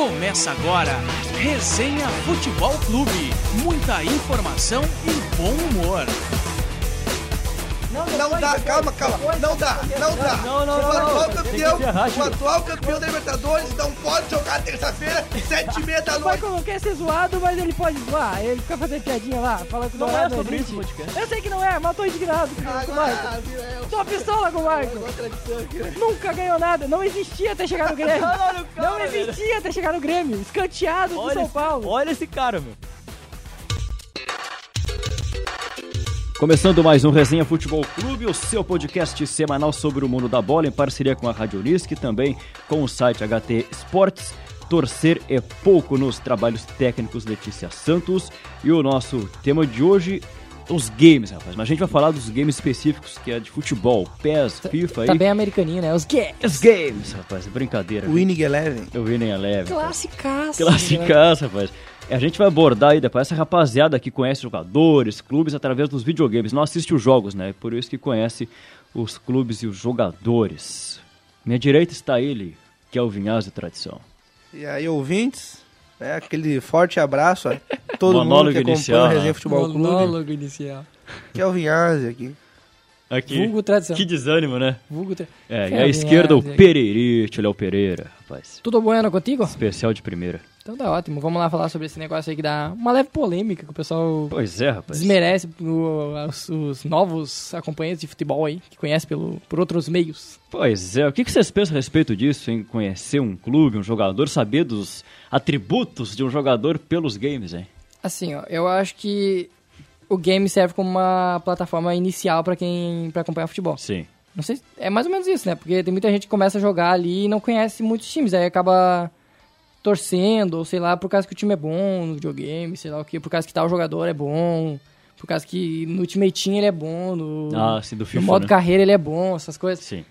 Começa agora, Resenha Futebol Clube. Muita informação e bom humor. Não dá, calma, calma. Não dá, não dá. Não, não, o não, atual não. campeão, o atual campeão da Libertadores não pode jogar terça-feira, sete e meia da O noite. Michael não quer ser zoado, mas ele pode zoar. Ele fica fazendo piadinha lá, falando que o Não Dourado é sobre existe. isso o podcast. Eu sei que não é, mas eu tô indignado com, o Michael. Viu, é, Tô pistola com o Michael. tradição aqui, né? Nunca ganhou nada, não existia até chegar no Grêmio. O Não existia até chegar no Grêmio. Escanteado do São Paulo. Olha esse cara, meu. Começando mais um Resenha Futebol Clube, o seu podcast semanal sobre o mundo da bola, em parceria com a Rádio Unisc e também com o site HT Esportes. Torcer é pouco nos trabalhos técnicos Letícia Santos. E o nosso tema de hoje, os games, rapaz. Mas a gente vai falar dos games específicos, que é de futebol, PES, FIFA Tá aí. bem americaninho, né? Os gays. Os games, rapaz, brincadeira. Winning Eleven. Eu vi nem a leve. Classicaço. Classicaça, rapaz. A gente vai abordar aí depois essa rapaziada que conhece jogadores, clubes através dos videogames. Não assiste os jogos, né? Por isso que conhece os clubes e os jogadores. Minha direita está ele, que é o Vinhaz de tradição. E aí, ouvintes, né, aquele forte abraço a todo Monólogo mundo que acompanha inicial, o né? Resenha Futebol Clube, Monólogo inicial. que é o Vinhazzi aqui. Aqui. Vulgo tradição. Que desânimo, né? Vulgo tra... É, e É, à o esquerda o é. Pereirite, Léo Pereira, rapaz. Tudo bueno contigo? Especial de primeira. Então tá ótimo. Vamos lá falar sobre esse negócio aí que dá uma leve polêmica que o pessoal Pois é, rapaz. desmerece o- os, os novos acompanhantes de futebol aí, que conhece pelo, por outros meios. Pois é, o que que vocês pensam a respeito disso, em conhecer um clube, um jogador, saber dos atributos de um jogador pelos games, hein? Assim, ó, eu acho que o game serve como uma plataforma inicial pra quem para acompanhar futebol. Sim. Não sei, se- é mais ou menos isso, né? Porque tem muita gente que começa a jogar ali e não conhece muitos times, aí acaba torcendo, ou sei lá, por causa que o time é bom no videogame, sei lá o quê, por causa que tal jogador é bom, por causa que no Ultimate Team ele é bom, no, Ah, sim, do no FIFA, modo né? carreira ele é bom, essas coisas. Sim.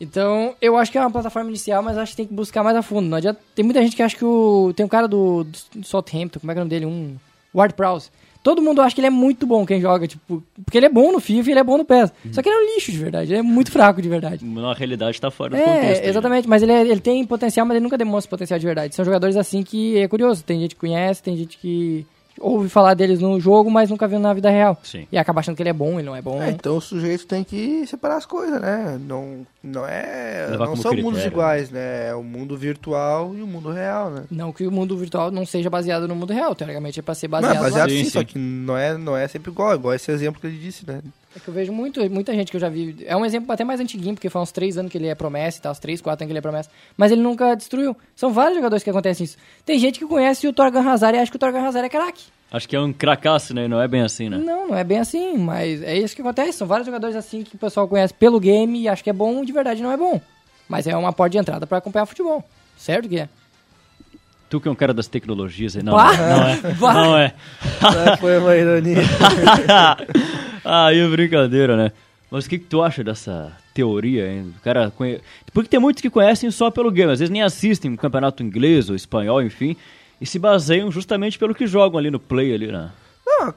Então, eu acho que é uma plataforma inicial, mas acho que tem que buscar mais a fundo. Não adianta, tem muita gente que acha que o. Tem um cara do, do Southampton, como é que é o nome dele? Um. Ward Prowse. Todo mundo acha que ele é muito bom quem joga, tipo, porque ele é bom no FIFA e ele é bom no PES. Uhum. Só que ele é um lixo de verdade, ele é muito fraco de verdade. Na realidade tá fora do contexto. É, aí, né? exatamente, mas ele, é- ele tem potencial, mas ele nunca demonstra potencial de verdade. São jogadores assim que é curioso. Tem gente que conhece, tem gente que ouve falar deles no jogo, mas nunca viu na vida real. Sim. E acaba achando que ele é bom, ele não é bom. É, então o sujeito tem que separar as coisas, né? Não, não é. Levar não são critério, mundos né? iguais, né? É o mundo virtual e o mundo real, né? Não que o mundo virtual não seja baseado no mundo real, teoricamente é pra ser Não, baseado, é baseado Sim, sim, sim. só que não é, não é sempre igual, igual esse exemplo que ele disse, né? É que eu vejo muito, muita gente que eu já vi. É um exemplo até mais antiguinho, porque faz uns 3 anos que ele é promessa e tal, uns 3, 4 anos que ele é promessa. Mas ele nunca destruiu. São vários jogadores que acontecem isso. Tem gente que conhece o Torgan Hazard e acha que o Torgan Hazard é craque. Acho que é um cracaço, né? Não é bem assim, né? Não, não é bem assim, mas é isso que acontece. São vários jogadores assim que o pessoal conhece pelo game e acha que é bom de verdade não é bom. Mas é uma porta de entrada pra acompanhar futebol. Certo que é? Tu que é um cara das tecnologias aí, não, Pá! não é. Não é. É, Foi uma ironia. Aí é brincadeira, né? Mas o que, que tu acha dessa teoria, hein? O cara conhe... Porque tem muitos que conhecem só pelo game, às vezes nem assistem o campeonato inglês ou espanhol, enfim, e se baseiam justamente pelo que jogam ali no play ali, né? Não,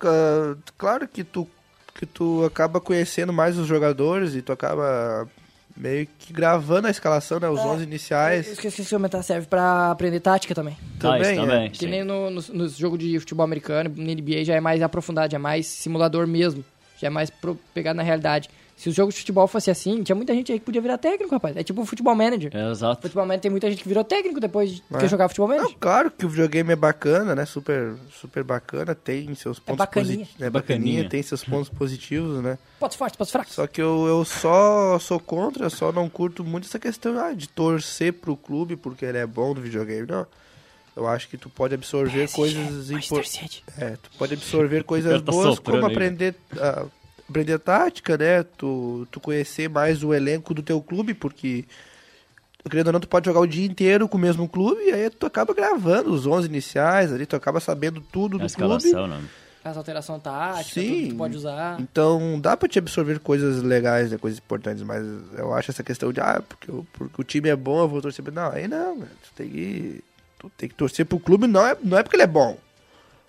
claro que tu, que tu acaba conhecendo mais os jogadores e tu acaba meio que gravando a escalação, né? Os 11 Eu iniciais. esqueci de comentar, serve pra aprender tática também. Também, ah, é. também, Que sim. nem no, no, no jogo de futebol americano, no NBA já é mais aprofundado, é mais simulador mesmo. Já é mais pro, pegado na realidade. Se o jogo de futebol fosse assim, tinha muita gente aí que podia virar técnico, rapaz. É tipo o futebol manager. É, exato. Futebol manager tem muita gente que virou técnico depois de É. jogar futebol manager. Não, claro que o videogame é bacana, né? Super, super bacana, tem seus pontos bacaninha. positivos. É Bacaninha. bacaninha, tem seus pontos positivos, né? Pontos fortes, pontos fracos. Só que eu, eu só sou contra, eu só não curto muito essa questão ah, de torcer pro clube porque ele é bom no videogame. Não. Eu acho que tu pode absorver PSG, coisas importantes. É, tu pode absorver coisas tá boas, como aprender, ah, aprender tática, né? Tu, tu conhecer mais o elenco do teu clube, porque, querendo ou não, tu pode jogar o dia inteiro com o mesmo clube, e aí tu acaba gravando os 11 iniciais ali, tu acaba sabendo tudo A do clube. escalação, né? As alterações táticas, Sim. tudo que tu pode usar. Então dá pra te absorver coisas legais, né, coisas importantes, mas eu acho essa questão de, ah, porque, o- porque o time é bom, eu vou torcer. Não, aí não, tu tem que, tu tem que torcer pro clube, não é, não é porque ele é bom,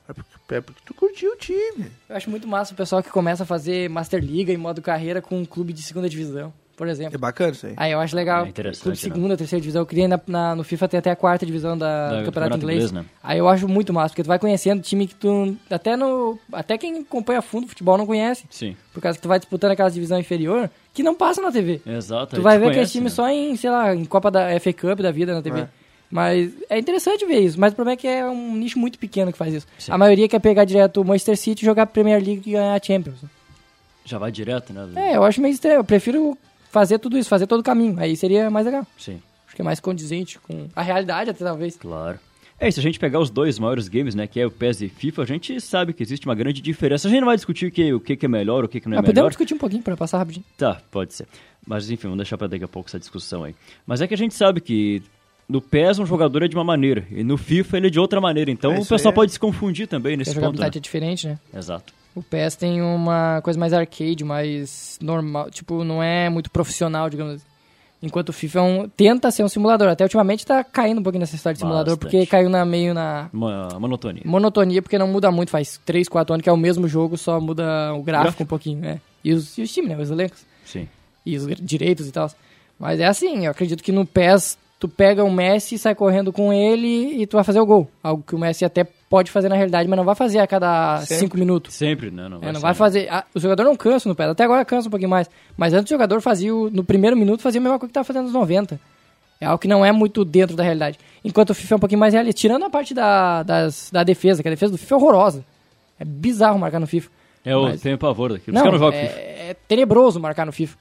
é porque, é porque tu curtiu o time. Eu acho muito massa o pessoal que começa a fazer Master Liga em modo carreira com um clube de segunda divisão. por É exemplo. bacana isso aí. Aí eu acho legal. É interessante, Clube né? segunda, terceira divisão. Eu queria na, na- no FIFA ter até a quarta divisão da, Da- do do campeonato inglês. inglês, né? Aí eu acho muito massa, porque tu vai conhecendo time que tu. Até no. Até quem acompanha a fundo futebol não conhece. Sim. Por causa que tu vai disputando aquela divisão inferior que não passa na TV. Exato. Tu vai tu ver aquele conhece, time né? só em, sei lá, em Copa da FA Cup da vida na TV. É. Mas é interessante ver isso. Mas o problema é que é um nicho muito pequeno que faz isso. Sim. A maioria quer pegar direto o Manchester City, jogar Premier League e ganhar a Champions. Já vai direto, né? É, eu acho meio estranho. Eu prefiro fazer tudo isso, fazer todo o caminho. Aí seria mais legal. Sim, Acho que é mais condizente com a realidade, até talvez. claro. É, se a gente pegar os dois maiores games, né, que é o PES e FIFA, a gente sabe que existe uma grande diferença. A gente não vai discutir o que, o que é melhor, o que, não é Ah, podemos melhor. discutir um pouquinho pra passar rapidinho. Tá, pode ser. Mas enfim, vamos deixar pra daqui a pouco essa discussão aí. Mas é que a gente sabe que no PES um jogador é de uma maneira e no FIFA ele é de outra maneira. Então É, o pessoal é- pode se confundir também Porque nesse a ponto. Né? jogabilidade é diferente, né? Exato. O PES tem uma coisa mais arcade, mais normal. Tipo, não é muito profissional, digamos assim. Enquanto o FIFA é um, tenta ser um simulador. Até ultimamente tá caindo um pouquinho nessa história de simulador, Bastante. porque caiu na, meio na Uma monotonia. monotonia, porque não muda muito. Faz 3, 4 anos que é o mesmo jogo, só muda o gráfico, Gráfico. um pouquinho. É. E, os, e os times, né? Os elencos. Sim. e os direitos e tal. Mas é assim, eu acredito que no PES tu pega o Messi, sai correndo com ele e tu vai fazer o gol. Algo que o Messi até pode fazer na realidade, mas não vai fazer a cada Sempre. 5 minutos. Sempre, né? Não É, não ser, vai né? fazer. a- o jogador não cansa no PES, até agora cansa um pouquinho mais. Mas antes o jogador fazia, o- no primeiro minuto, fazia a mesma coisa que tava fazendo nos 90. É algo que não é muito dentro da realidade. Enquanto o FIFA é um pouquinho mais realista. Tirando a parte da, das- da defesa, que a defesa do FIFA é horrorosa. É bizarro marcar no FIFA. É, eu Mas- tenho pavor daquilo. Não, não é, FIFA. é tenebroso marcar no FIFA.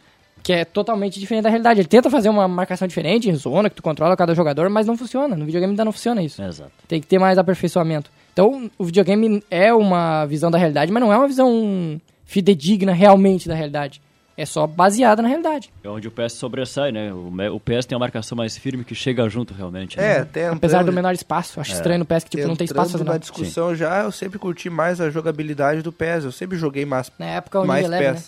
Que é totalmente diferente da realidade. Ele tenta fazer uma marcação diferente, em zona, que tu controla cada jogador, mas não funciona. No videogame ainda não funciona isso. Exato. Tem que ter mais aperfeiçoamento. Então, o videogame é uma visão da realidade, mas não é uma visão fidedigna realmente da realidade. É só baseada na realidade. É onde o PS sobressai, né? O, PS tem uma marcação mais firme que chega junto realmente. É, né? até Apesar do menor espaço. Acho estranho no PES que tipo, não tem espaço na discussão já, eu sempre curti mais a jogabilidade do PES. Eu sempre joguei mais, Na época, o mais Eleven, né?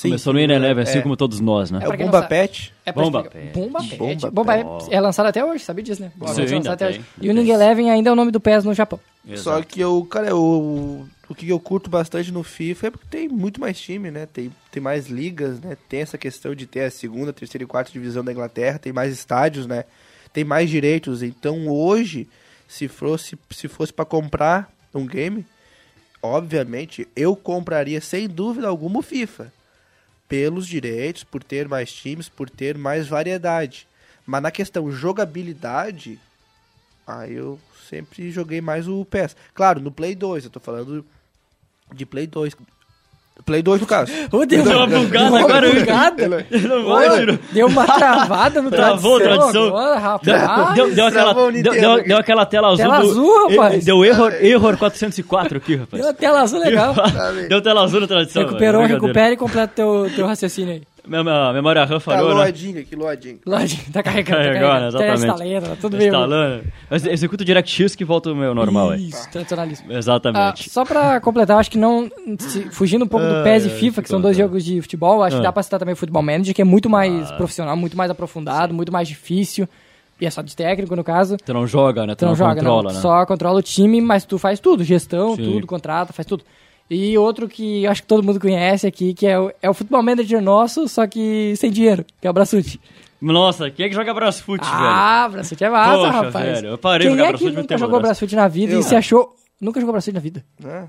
Sim, Começou no Ineleven, assim é. como todos nós, né? É o Bomba sabe. Pet. É Bomba. Pet. Bomba Pet. Bomba Bomba Pet. É lançado até hoje, sabia disso, né? Bomba Sim, é ainda até hoje. E o. Ninja Eleven ainda é o nome do PES no Japão. Só Exato. que eu, cara, eu, o que eu curto bastante no FIFA é porque tem muito mais time, né? Tem, tem mais ligas, né? Tem essa questão de ter a segunda, terceira e quarta divisão da Inglaterra, tem mais estádios, né? Tem mais direitos. Então hoje, se fosse, se fosse para comprar um game, obviamente eu compraria sem dúvida alguma o FIFA. Pelos direitos, por ter mais times, por ter mais variedade. Mas na questão jogabilidade, Aí eu sempre joguei mais o PES. Claro, no Play 2, eu tô falando de Play 2. Play 2 no caso. Ô, Deu uma bugada Deu uma agora, bugada. Vai, tirou. Deu uma travada no Travou tradução. rapaz. Deu, deu, aquela, Travou deu, deu, aquela tela azul. Tela azul, rapaz. Deu error, error 404 aqui, rapaz. Deu uma tela azul legal. Deu tela azul na tradução. Recuperou, brincadeira. recupera e completa teu, teu raciocínio aí. Memória RAM Tá falhou, né? loadinho aqui, loadinho. Lógico, tá carregando. Tá Carregou, né? carregando. Tá Exatamente. instalando, tá tudo Tá bem. instalando. Mas Executa o DirectX que volta o meu normal aí. Isso, tradicionalismo. Ah, Exatamente. só pra completar, acho que não. se- fugindo um pouco do Ai, PES e FIFA, que são dois jogos de futebol, acho Ah. que dá pra citar também o Futebol Manager, que é muito mais Ah. profissional, muito mais aprofundado, muito mais difícil. E é só de técnico, no caso. Tu não joga, né? Tu, Tu não, não, joga, controla, não. né? Só controla o time, mas tu faz tudo. Gestão, Sim. tudo, contrata, faz tudo. E outro que acho que todo mundo conhece aqui, que é o, é o Futebol Manager nosso, só que sem dinheiro, que é o Brassuti. Nossa, quem é que joga Brasfoot, velho? Ah, é massa, Poxa, rapaz. velho, eu parei Quem de jogar é que Brasfoot, não nunca tem jogou braço. Brasfoot na vida Eu. e se achou... Nunca jogou Brasfoot na vida? né?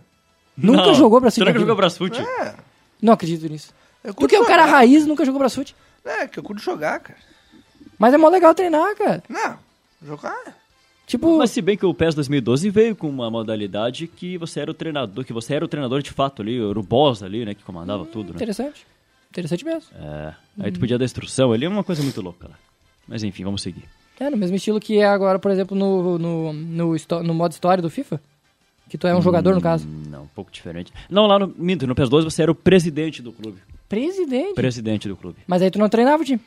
Nunca Não, jogou Brasfoot Tu na nunca vida? jogou Brasfoot? É, Não acredito nisso. Porque o cara jogar. raiz nunca jogou Brasfoot. É, que eu curto jogar, cara. Mas é mó legal treinar, cara. Não, jogar. Tipo, Mas se bem que o PES 2012 veio com uma modalidade que você era o treinador, que você era o treinador de fato ali, era o boss ali, né, que comandava tudo, né? interessante. Interessante mesmo. É, aí tu podia dar instrução ali, é uma coisa muito louca lá. Mas enfim, vamos seguir. É, no mesmo estilo que é agora, por exemplo, no, no, no, no modo história do FIFA. Que tu é um jogador, no caso. Hum, Não, um pouco diferente. Não, lá no, minto, no PES 12 você era o presidente do clube. Presidente. Presidente do clube. Mas aí tu não treinava o time.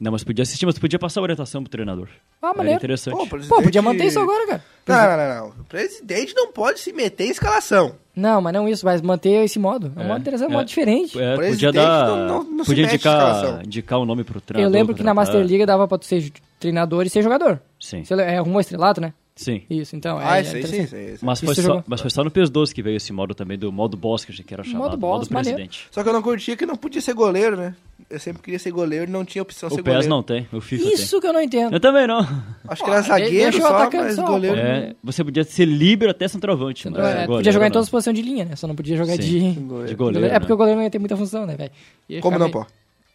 Não, mas podia assistir, mas podia passar orientação pro treinador. Ah, Era maneiro. interessante. Pô, Pô, presidente- podia manter isso agora, cara. Não, não, não, não. O presidente não pode se meter em escalação. Não, mas não isso, mas manter esse modo. É um É, modo interessante, um é. modo diferente. É, podia presidente dar. não- não- não se podia indicar, escalação. indicar o nome pro treinador. Eu lembro que na contratar. Master Liga dava pra tu ser treinador e ser jogador. Sim. Você é rumo ao estrelato, né? Sim. Isso, então. é- Ah, é sim, sim, sim, sim. Mas Isso foi, só, jogou? mas foi só no PS12 que veio esse modo também, do modo boss, que a gente era Modo chamado. boss, modo maneiro. presidente. Só que eu não curtia que não podia ser goleiro, né? Eu sempre queria ser goleiro e não tinha opção de O ser PES goleiro. não tem, o FIFA Isso que eu não tem. entendo. Eu também não. Acho que era Ah, zagueiro o só, mas só, goleiro... É, você podia ser livre até centroavante. Mas é, goleiro podia jogar em todas as posições de linha, né? Só não podia jogar Sim. de. Goleiro. De goleiro. É porque né? o goleiro não ia ter muita função, né, velho? Como não, meio- pô?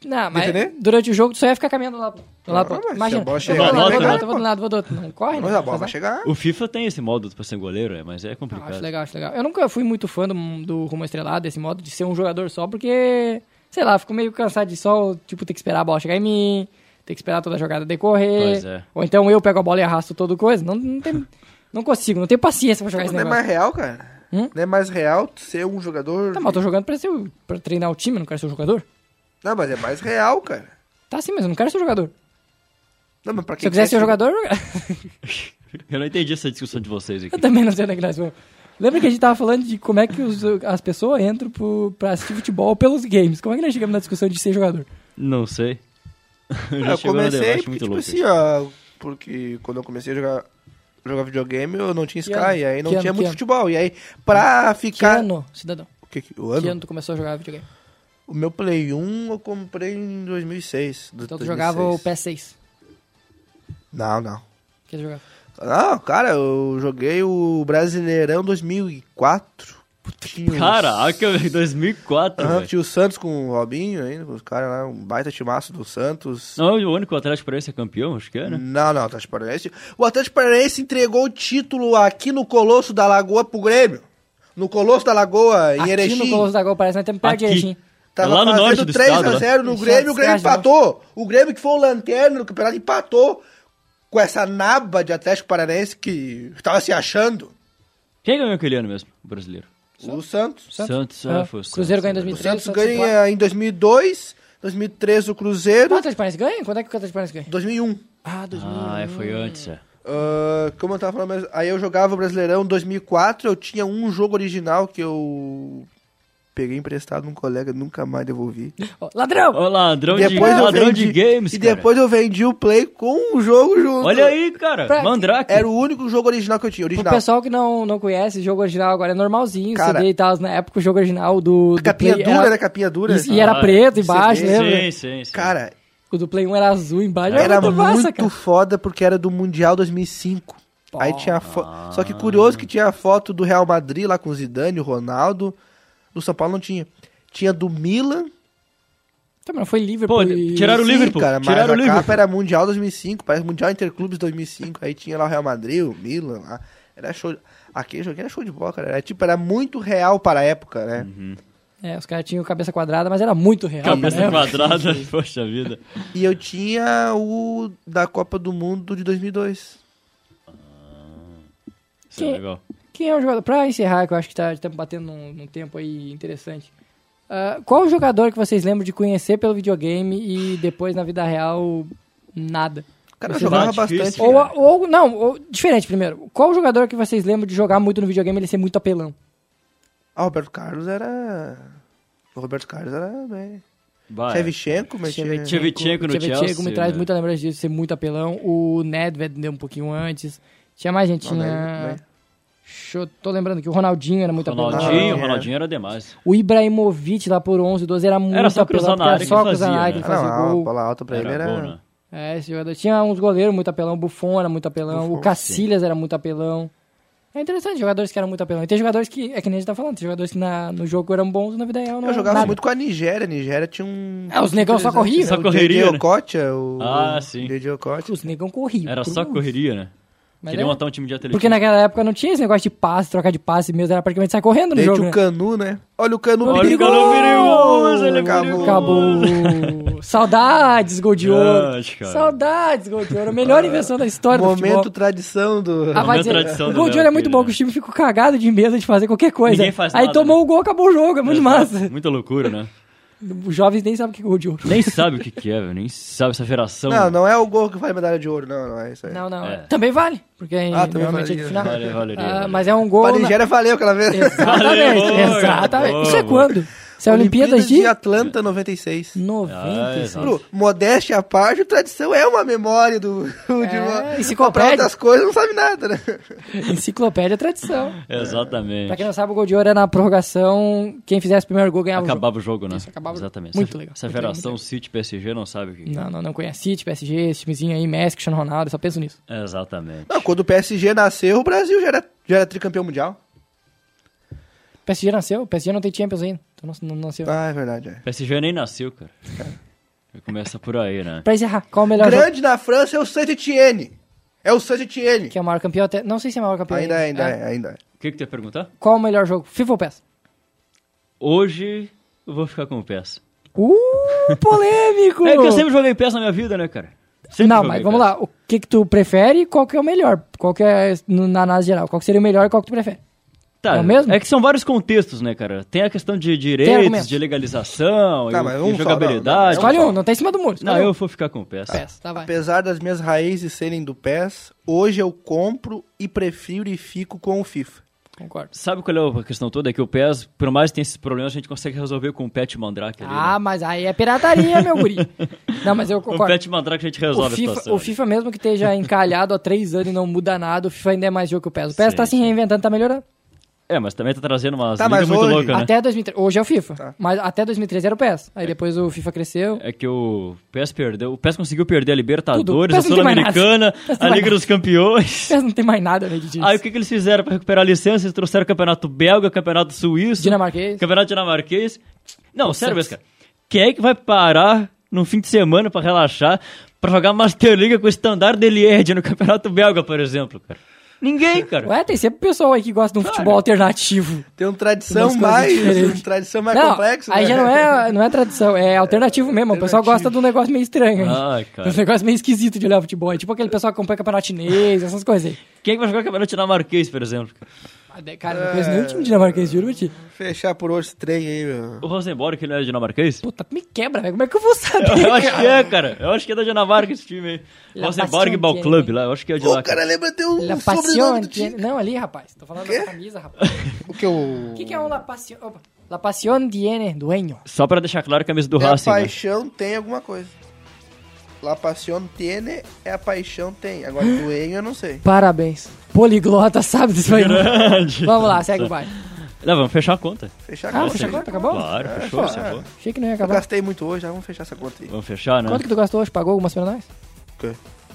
Não, mas durante o jogo tu só ia ficar caminhando lá. Lado pro Ah, outro. mas Imagina. a bola vou do lado, vou do chegar, lado, vou do lado, vou do outro. Não corre, Mas a bola vai chegar. O FIFA tem esse modo pra ser goleiro, é, mas é complicado. Acho legal, acho legal. Eu nunca fui muito fã do, do Rumo Estrelado, desse modo de ser um jogador só, porque, sei lá, fico meio cansado de só, tipo, ter que esperar a bola chegar em mim, ter que esperar toda a jogada decorrer. Pois é. Ou então eu pego a bola e arrasto todo coisa. Não, não, tem, não consigo, não tenho paciência pra jogar esse Não é negócio. mais real, cara? Hum? Não é mais real ser um jogador... Tá, mas eu tô jogando pra, ser, pra treinar o time, não quero ser o jogador. Não, mas é mais real, cara. Tá sim, mas eu não quero ser o jogador. Não, mas pra Se quem eu quiser ser jogador, eu jogar. Eu não entendi essa discussão de vocês aqui. Eu também não sei onde é que nós vamos. Lembra que a gente tava falando de como é que os- as pessoas entram pro, pra assistir futebol pelos games? Como é que nós chegamos na discussão de ser jogador? Não sei. Já Eu no comecei, porque, muito tipo louco. assim, ó... Porque quando eu comecei a jogar, jogar videogame, eu não tinha Sky, ano? e aí não Que tinha ano, muito que ano? futebol. E aí, pra Que ficar... ano, cidadão? O, que, que- o Que ano? ano tu começou a jogar videogame? O meu Play 1 eu comprei em 2006. do- Então tu 2006. jogava o PS6. Não, não. Que tu jogava? Não, cara, eu joguei o Brasileirão 2004. Tinha Caraca, velho, 2004, Aham, velho. tinha o Santos com o Robinho ainda, com os caras lá, um baita timaço do Santos. Não, o único Atlético Paranaense é campeão, acho que é, né? Não, não, Atlético Paranaense. O Atlético Paranaense entregou o título aqui no Colosso da Lagoa pro Grêmio. No Colosso da Lagoa, em Aqui Erechim. no Colosso da Gol parece que nós temos perto de Aqui. Erechim. Tava Lá no fazendo norte do 3 estado, a lá. 0 no Grêmio, o Grêmio empatou. O Grêmio que foi o lanterna no campeonato empatou com essa naba de Atlético Paranaense que estava se achando. Quem ganhou aquele ano mesmo, o brasileiro? O Santos. Santos, Ah, ah, foi o Cruzeiro ganha em Santos, 2003. O Santos ganha em 2002, 2003 o O Cruzeiro, Atlético Paranaense ganha? Quando é que o Atlético Paranaense ganha? 2001. Ah, 2000. Ah, é, foi antes, é. Ah, como eu tava falando, aí eu jogava o Brasileirão em 2004, eu tinha um jogo original que eu peguei emprestado num colega, nunca mais devolvi. Ladrão! Ô, ladrão, E de, depois eu ladrão vendi, de games, E cara. depois eu vendi o Play com o jogo junto. Olha aí, cara, Pra- Mandrake. Era o único jogo original que eu tinha, Pro original. pessoal que não, não conhece, o jogo original agora é normalzinho, Cara, CD e tal. Na época, o jogo original do, do Capinha Play dura, era, né? Capinha dura. E, e era Ah, preto embaixo, CD, lembra? Sim, sim, sim. Cara, O do Play 1 era azul embaixo. era muito, muito massa, cara. foda porque era do Mundial 2005. Aí tinha fo... Só que curioso que tinha a foto do Real Madrid lá com o Zidane, o Ronaldo. Do São Paulo não tinha. Tinha do Milan. Tá, mas não foi Liverpool Pô, e... tiraram o Sim, Liverpool. cara, mas tiraram a o Liverpool. capa era Mundial 2005, parece Mundial Interclubes 2005. Aí tinha lá o Real Madrid, o Milan lá. Era show. Aquele joguinho era show de bola, cara. Era, tipo, era muito real para a época, né? Uhum. É, os caras tinham cabeça quadrada, mas era muito real. Cabeça né? quadrada, poxa vida. E eu tinha o da Copa do Mundo de 2002. Isso é Que- legal. Quem é o jogador? Pra encerrar, que eu acho que tá, estamos batendo num, num tempo aí interessante. Ah, qual o jogador que vocês lembram de conhecer pelo videogame e depois na vida real nada? Cara, eu Você jogava difícil, bastante. cara. Ou, ou não, ou- diferente primeiro. Qual o jogador que vocês lembram de jogar muito no videogame e ele ser muito apelão? Ah, o Roberto Carlos era. O Roberto Carlos era. Né? Shevchenko, mas. Shevchenko no Shevchenko Chelsea, me traz né? muita lembrança disso, ser muito apelão. O Nedved deu um pouquinho antes. Tinha mais gente, Não, tinha... né? Eu- tô lembrando que o Ronaldinho era muito apelão. Ronaldinho, Ah, é. Ronaldinho era demais. O Ibrahimovic lá por 11, 12 era muito só cruzar apelão, na área era só que cruzar na fazia, que né? ele fazia não, a gol. bola alta pra ele Era era. bom, né? É, esse jogador. Tinha uns goleiros muito apelão, o Buffon era muito apelão, Buffon, o Cacilhas era muito apelão. É interessante, jogadores que eram muito apelão. E tem jogadores que, é que nem a gente tá falando, tem jogadores que na, no jogo eram bons e na vida real não Eu jogava nada. muito com a Nigéria. A Nigéria tinha um. É, os negão só corriam. né? Só O correria, J.J. né? Okocha, o. Ah, sim. Okocha. Os negão corriam. Era só correria, né? Mas Queria é- montar um time de atletismo. Porque naquela época não tinha esse negócio de passe, trocar de passe mesmo, era praticamente sair correndo no Daí jogo. tinha né? o Canu, né? Olha o Canu Olha o perigoso. Canu perigoso, ele é Acabou. Acabou. Saudades, gol de ouro. Saudades, gol de ouro. A melhor invenção da história do futebol. Momento tradição do. Ah, vai Momento dizer, tradição o gol de ouro é muito bom, que os times ficam cagados de medo de fazer qualquer coisa. Ninguém faz Aí nada, tomou né? o gol, acabou o jogo, é muito massa. Muita loucura, né? Os jovens nem sabem o que é gol de ouro. Nem sabe o que, que é, velho. Nem sabe essa geração. Não, não é o gol que vale medalha de ouro, não, não é isso aí. Não, não. É. Também vale, porque Ah, também normalmente é de final. Vale, valeria. Ah, valeria. mas é um gol... Pra na- Nigéria valeu aquela vez. Exatamente, Valeu, exatamente. boa, Isso é boa. quando? Isso é Olimpíadas de... de Atlanta 96. 96. exato. Pro, modéstia à parte, tradição é uma memória do, de uma. enciclopédia. Outras coisas não sabe nada, né? Enciclopédia tradição. Exatamente. Pra quem não sabe, o gol de ouro é na prorrogação. Quem fizesse o primeiro gol ganhava Acabava o jogo, né? Isso, acabava o jogo. Exatamente. Muito essa, legal, Essa muito geração City PSG não sabe o que. o jogo. Não, não, não conhece City, PSG, esse timezinho aí, Messi, Cristiano Ronaldo, só penso nisso. Exatamente. Não, quando o PSG nasceu, o Brasil já era, já era tricampeão mundial. PSG nasceu, o PSG não tem Champions ainda. Não, não nasceu. Ah, é verdade. É. PSG nem nasceu, cara. Começa por aí, né? Pra encerrar, qual o melhor jogo? Grande na França é o Saint-Etienne. É o Saint-Etienne. Que é o maior campeão até. Não sei se é o maior campeão. Ainda é, ainda é, ainda é. O que, que tu ia perguntar? Qual o melhor jogo? FIFA ou PES? Hoje eu vou ficar com o PES. Uh, polêmico! É que eu sempre joguei PES na minha vida, né, cara? Sempre Não, mas vamos PES. lá. O que que tu prefere e qual que é o melhor? Qual que é, na análise geral, qual que seria o melhor e qual que tu prefere? Tá, É o mesmo? É que são vários contextos, né, cara? Tem a questão de direitos, de legalização, Tá, e, e vamos só, jogabilidade. não, não, Escolhe um, não tá em cima do muro. Não, escolhe eu um. vou ficar com o PES. PES, tá, vai. Apesar das minhas raízes serem do PES, hoje eu compro e prefiro e fico com o FIFA. Concordo. Sabe qual é a questão toda? É que o PES, por mais que tenha esses problemas, a gente consegue resolver com o Pet Mandrake ali. Ah, né? mas aí é pirataria, meu guri. Não, mas eu Com o concordo. Pet Mandrake a gente O resolve a FIFA, situação. o FIFA, mesmo que esteja encalhado há três anos e não muda nada, o FIFA ainda é mais jogo que o PES. O PES Sim, tá se reinventando, tá melhorando. É, mas também tá trazendo umas Tá, ligas muito hoje- loucas, né? Até 2013. Hoje é o FIFA. Tá. Mas até 2013 era o PES. Aí depois o FIFA cresceu. É que o PES perdeu. O PES conseguiu perder a Libertadores, a. Sul-Americana, a Liga dos Campeões. O PES não tem mais nada além disso. Aí o que, que eles fizeram pra recuperar a licença? Eles trouxeram o campeonato belga, o campeonato suíço, Dinamarquês. campeonato dinamarquês. Não, sério mesmo, cara. Quem é que vai parar no fim de semana pra relaxar, pra jogar Master League com o Standard de Liège no campeonato belga, por exemplo, cara? Ninguém, cara. Ué, tem sempre pessoal aí que gosta de um futebol alternativo. Tem uma tradição mais, uma tradição mais não, complexa. aí né? já não é, não é tradição, é alternativo mesmo. O pessoal gosta de um negócio meio estranho. Ai, cara. Um negócio meio esquisito de olhar futebol. É tipo aquele pessoal que acompanha campeonato chinês, essas coisas aí. Quem é que vai jogar campeonato dinamarquês, por exemplo? Cara? Mas, Cara, não conheço nenhum time dinamarquês, juro pra ti. Fechar por hoje esse trem aí, meu. O Rosenborg, que não é dinamarquês? Puta, me quebra, velho. Como é que eu vou saber? Eu acho que é, cara. Eu acho que é da Dinamarca esse time aí. La Rosenborg Passion Ball. Club lá, eu acho que é de lá. o cara lembra até o La sobrenome Passion. do time. tiene- Não, ali, rapaz. Tô falando da camisa, rapaz. O que o... O que, que é um La Passion? Opa. La Passion tiene dueño. Só pra deixar claro que a camisa do É a Racing, né? paixão tem alguma coisa. La paixão tiene é a paixão tem. Agora, doenho eu não sei. Parabéns. Poliglota, sabe disso aí? Grande. Vamos lá, segue o baile. Não, vamos fechar a conta. Fechar a Ah, conta. fecha a aí. conta, acabou? Claro, fechou, pô, fechou. Achei que não ia Eu acabar. gastei muito hoje, já vamos fechar essa conta aí. Vamos fechar, né? Quanto que tu gastou hoje? Pagou algumas pra nós? O quê?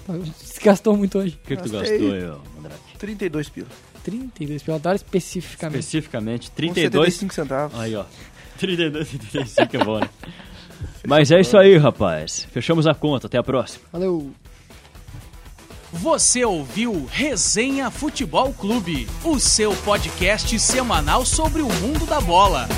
Você gastou muito hoje. O que, que tu gastou aí, ó, Andrade? 32 pila. 32 pelo adoro especificamente. Especificamente, Com 32. 75 centavos. Aí, ó. 32, 35 é bom, né? Mas é isso aí, rapaz. Fechamos a conta. Até a próxima. Valeu. Você ouviu Resenha Futebol Clube, o seu podcast semanal sobre o mundo da bola.